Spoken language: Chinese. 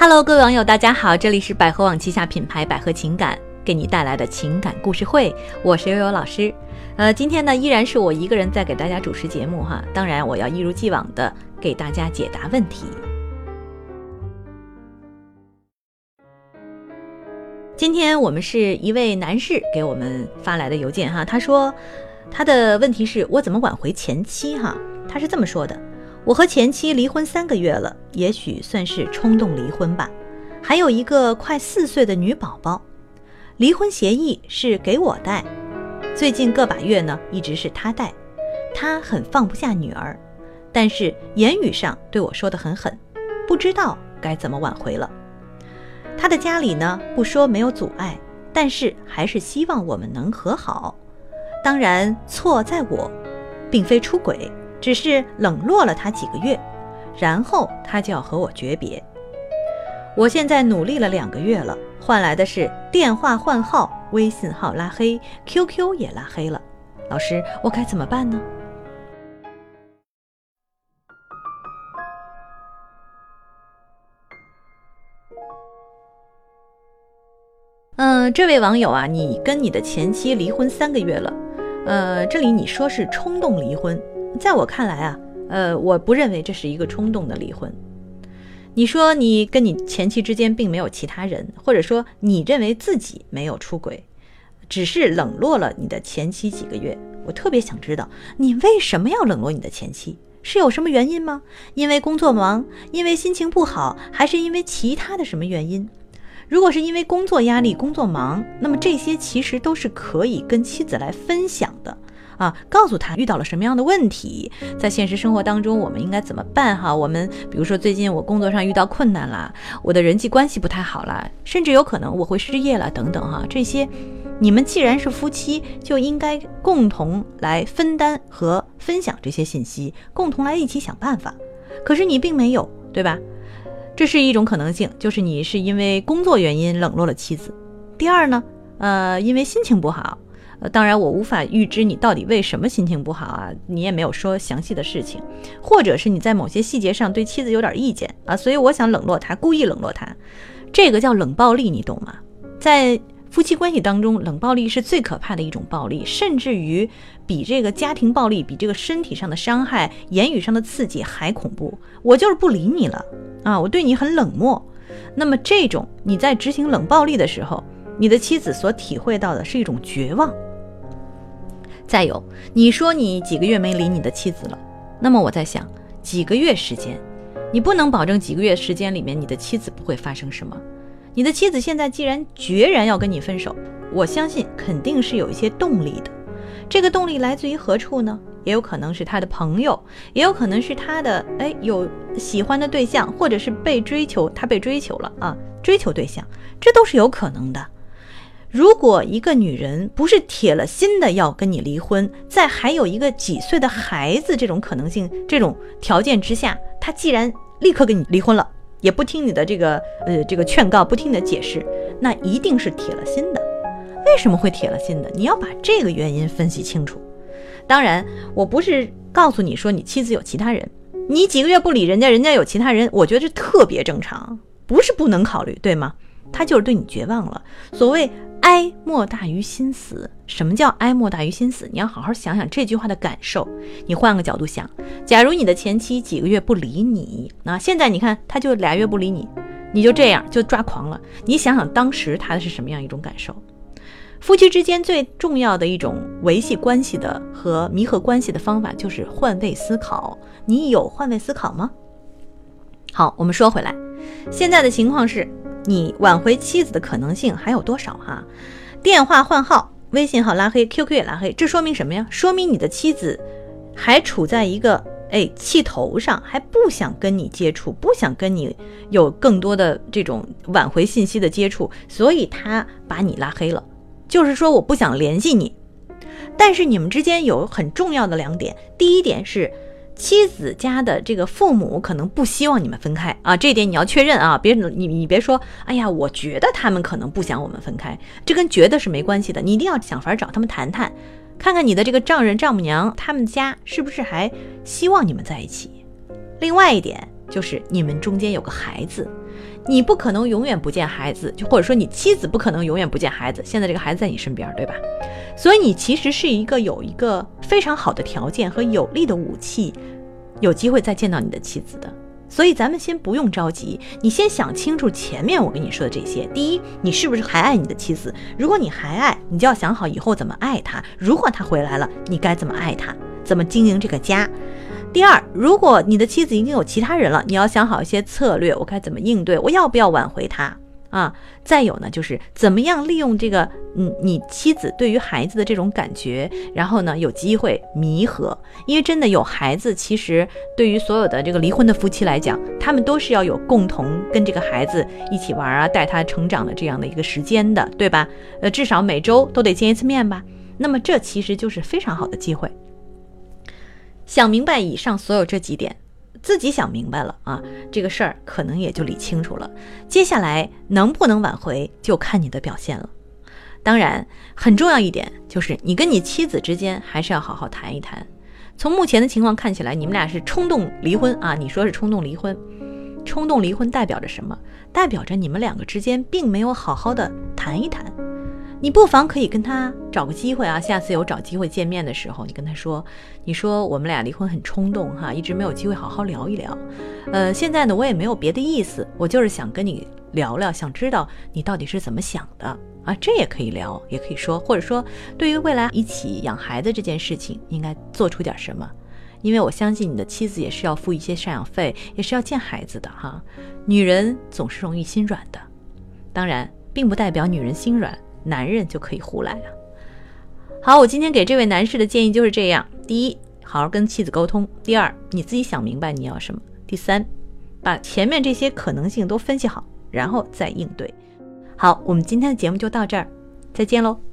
Hello，各位网友，大家好，这里是百合网旗下品牌百合情感给你带来的情感故事会，我是悠悠老师。呃，今天呢依然是我一个人在给大家主持节目哈，当然我要一如既往的给大家解答问题。今天我们是一位男士给我们发来的邮件哈，他说他的问题是我怎么挽回前妻哈，他是这么说的。我和前妻离婚三个月了，也许算是冲动离婚吧。还有一个快四岁的女宝宝，离婚协议是给我带。最近个把月呢，一直是他带。他很放不下女儿，但是言语上对我说的很狠，不知道该怎么挽回了。他的家里呢，不说没有阻碍，但是还是希望我们能和好。当然错在我，并非出轨。只是冷落了他几个月，然后他就要和我诀别。我现在努力了两个月了，换来的是电话换号、微信号拉黑、QQ 也拉黑了。老师，我该怎么办呢？嗯，这位网友啊，你跟你的前妻离婚三个月了，呃，这里你说是冲动离婚。在我看来啊，呃，我不认为这是一个冲动的离婚。你说你跟你前妻之间并没有其他人，或者说你认为自己没有出轨，只是冷落了你的前妻几个月。我特别想知道，你为什么要冷落你的前妻？是有什么原因吗？因为工作忙，因为心情不好，还是因为其他的什么原因？如果是因为工作压力、工作忙，那么这些其实都是可以跟妻子来分享的。啊，告诉他遇到了什么样的问题，在现实生活当中我们应该怎么办？哈，我们比如说最近我工作上遇到困难啦，我的人际关系不太好啦，甚至有可能我会失业了等等哈，这些你们既然是夫妻，就应该共同来分担和分享这些信息，共同来一起想办法。可是你并没有，对吧？这是一种可能性，就是你是因为工作原因冷落了妻子。第二呢，呃，因为心情不好。呃，当然我无法预知你到底为什么心情不好啊，你也没有说详细的事情，或者是你在某些细节上对妻子有点意见啊，所以我想冷落他，故意冷落他，这个叫冷暴力，你懂吗？在夫妻关系当中，冷暴力是最可怕的一种暴力，甚至于比这个家庭暴力、比这个身体上的伤害、言语上的刺激还恐怖。我就是不理你了啊，我对你很冷漠。那么这种你在执行冷暴力的时候，你的妻子所体会到的是一种绝望。再有，你说你几个月没理你的妻子了，那么我在想，几个月时间，你不能保证几个月时间里面你的妻子不会发生什么。你的妻子现在既然决然要跟你分手，我相信肯定是有一些动力的。这个动力来自于何处呢？也有可能是他的朋友，也有可能是他的哎有喜欢的对象，或者是被追求，他被追求了啊，追求对象，这都是有可能的。如果一个女人不是铁了心的要跟你离婚，在还有一个几岁的孩子这种可能性、这种条件之下，她既然立刻跟你离婚了，也不听你的这个呃这个劝告，不听你的解释，那一定是铁了心的。为什么会铁了心的？你要把这个原因分析清楚。当然，我不是告诉你说你妻子有其他人，你几个月不理人家，人家有其他人，我觉得这特别正常，不是不能考虑，对吗？他就是对你绝望了。所谓。哀莫大于心死。什么叫哀莫大于心死？你要好好想想这句话的感受。你换个角度想，假如你的前妻几个月不理你，那现在你看他就俩月不理你，你就这样就抓狂了。你想想当时他是什么样一种感受？夫妻之间最重要的一种维系关系的和弥合关系的方法就是换位思考。你有换位思考吗？好，我们说回来，现在的情况是。你挽回妻子的可能性还有多少哈？电话换号，微信号拉黑，QQ 也拉黑，这说明什么呀？说明你的妻子还处在一个哎气头上，还不想跟你接触，不想跟你有更多的这种挽回信息的接触，所以他把你拉黑了。就是说我不想联系你，但是你们之间有很重要的两点，第一点是。妻子家的这个父母可能不希望你们分开啊，这一点你要确认啊，别你你别说，哎呀，我觉得他们可能不想我们分开，这跟觉得是没关系的，你一定要想法找他们谈谈，看看你的这个丈人丈母娘他们家是不是还希望你们在一起。另外一点，就是你们中间有个孩子，你不可能永远不见孩子，就或者说你妻子不可能永远不见孩子。现在这个孩子在你身边，对吧？所以你其实是一个有一个非常好的条件和有力的武器，有机会再见到你的妻子的。所以咱们先不用着急，你先想清楚前面我跟你说的这些。第一，你是不是还爱你的妻子？如果你还爱，你就要想好以后怎么爱她。如果她回来了，你该怎么爱她？怎么经营这个家？第二，如果你的妻子已经有其他人了，你要想好一些策略，我该怎么应对？我要不要挽回她？啊，再有呢，就是怎么样利用这个，嗯，你妻子对于孩子的这种感觉，然后呢，有机会弥合。因为真的有孩子，其实对于所有的这个离婚的夫妻来讲，他们都是要有共同跟这个孩子一起玩啊，带他成长的这样的一个时间的，对吧？呃，至少每周都得见一次面吧。那么这其实就是非常好的机会。想明白以上所有这几点。自己想明白了啊，这个事儿可能也就理清楚了。接下来能不能挽回，就看你的表现了。当然，很重要一点就是，你跟你妻子之间还是要好好谈一谈。从目前的情况看起来，你们俩是冲动离婚啊。你说是冲动离婚，冲动离婚代表着什么？代表着你们两个之间并没有好好的谈一谈。你不妨可以跟他找个机会啊，下次有找机会见面的时候，你跟他说，你说我们俩离婚很冲动哈，一直没有机会好好聊一聊。呃，现在呢，我也没有别的意思，我就是想跟你聊聊，想知道你到底是怎么想的啊，这也可以聊，也可以说，或者说对于未来一起养孩子这件事情，应该做出点什么，因为我相信你的妻子也是要付一些赡养费，也是要见孩子的哈。女人总是容易心软的，当然，并不代表女人心软。男人就可以胡来啊！好，我今天给这位男士的建议就是这样：第一，好好跟妻子沟通；第二，你自己想明白你要什么；第三，把前面这些可能性都分析好，然后再应对。好，我们今天的节目就到这儿，再见喽。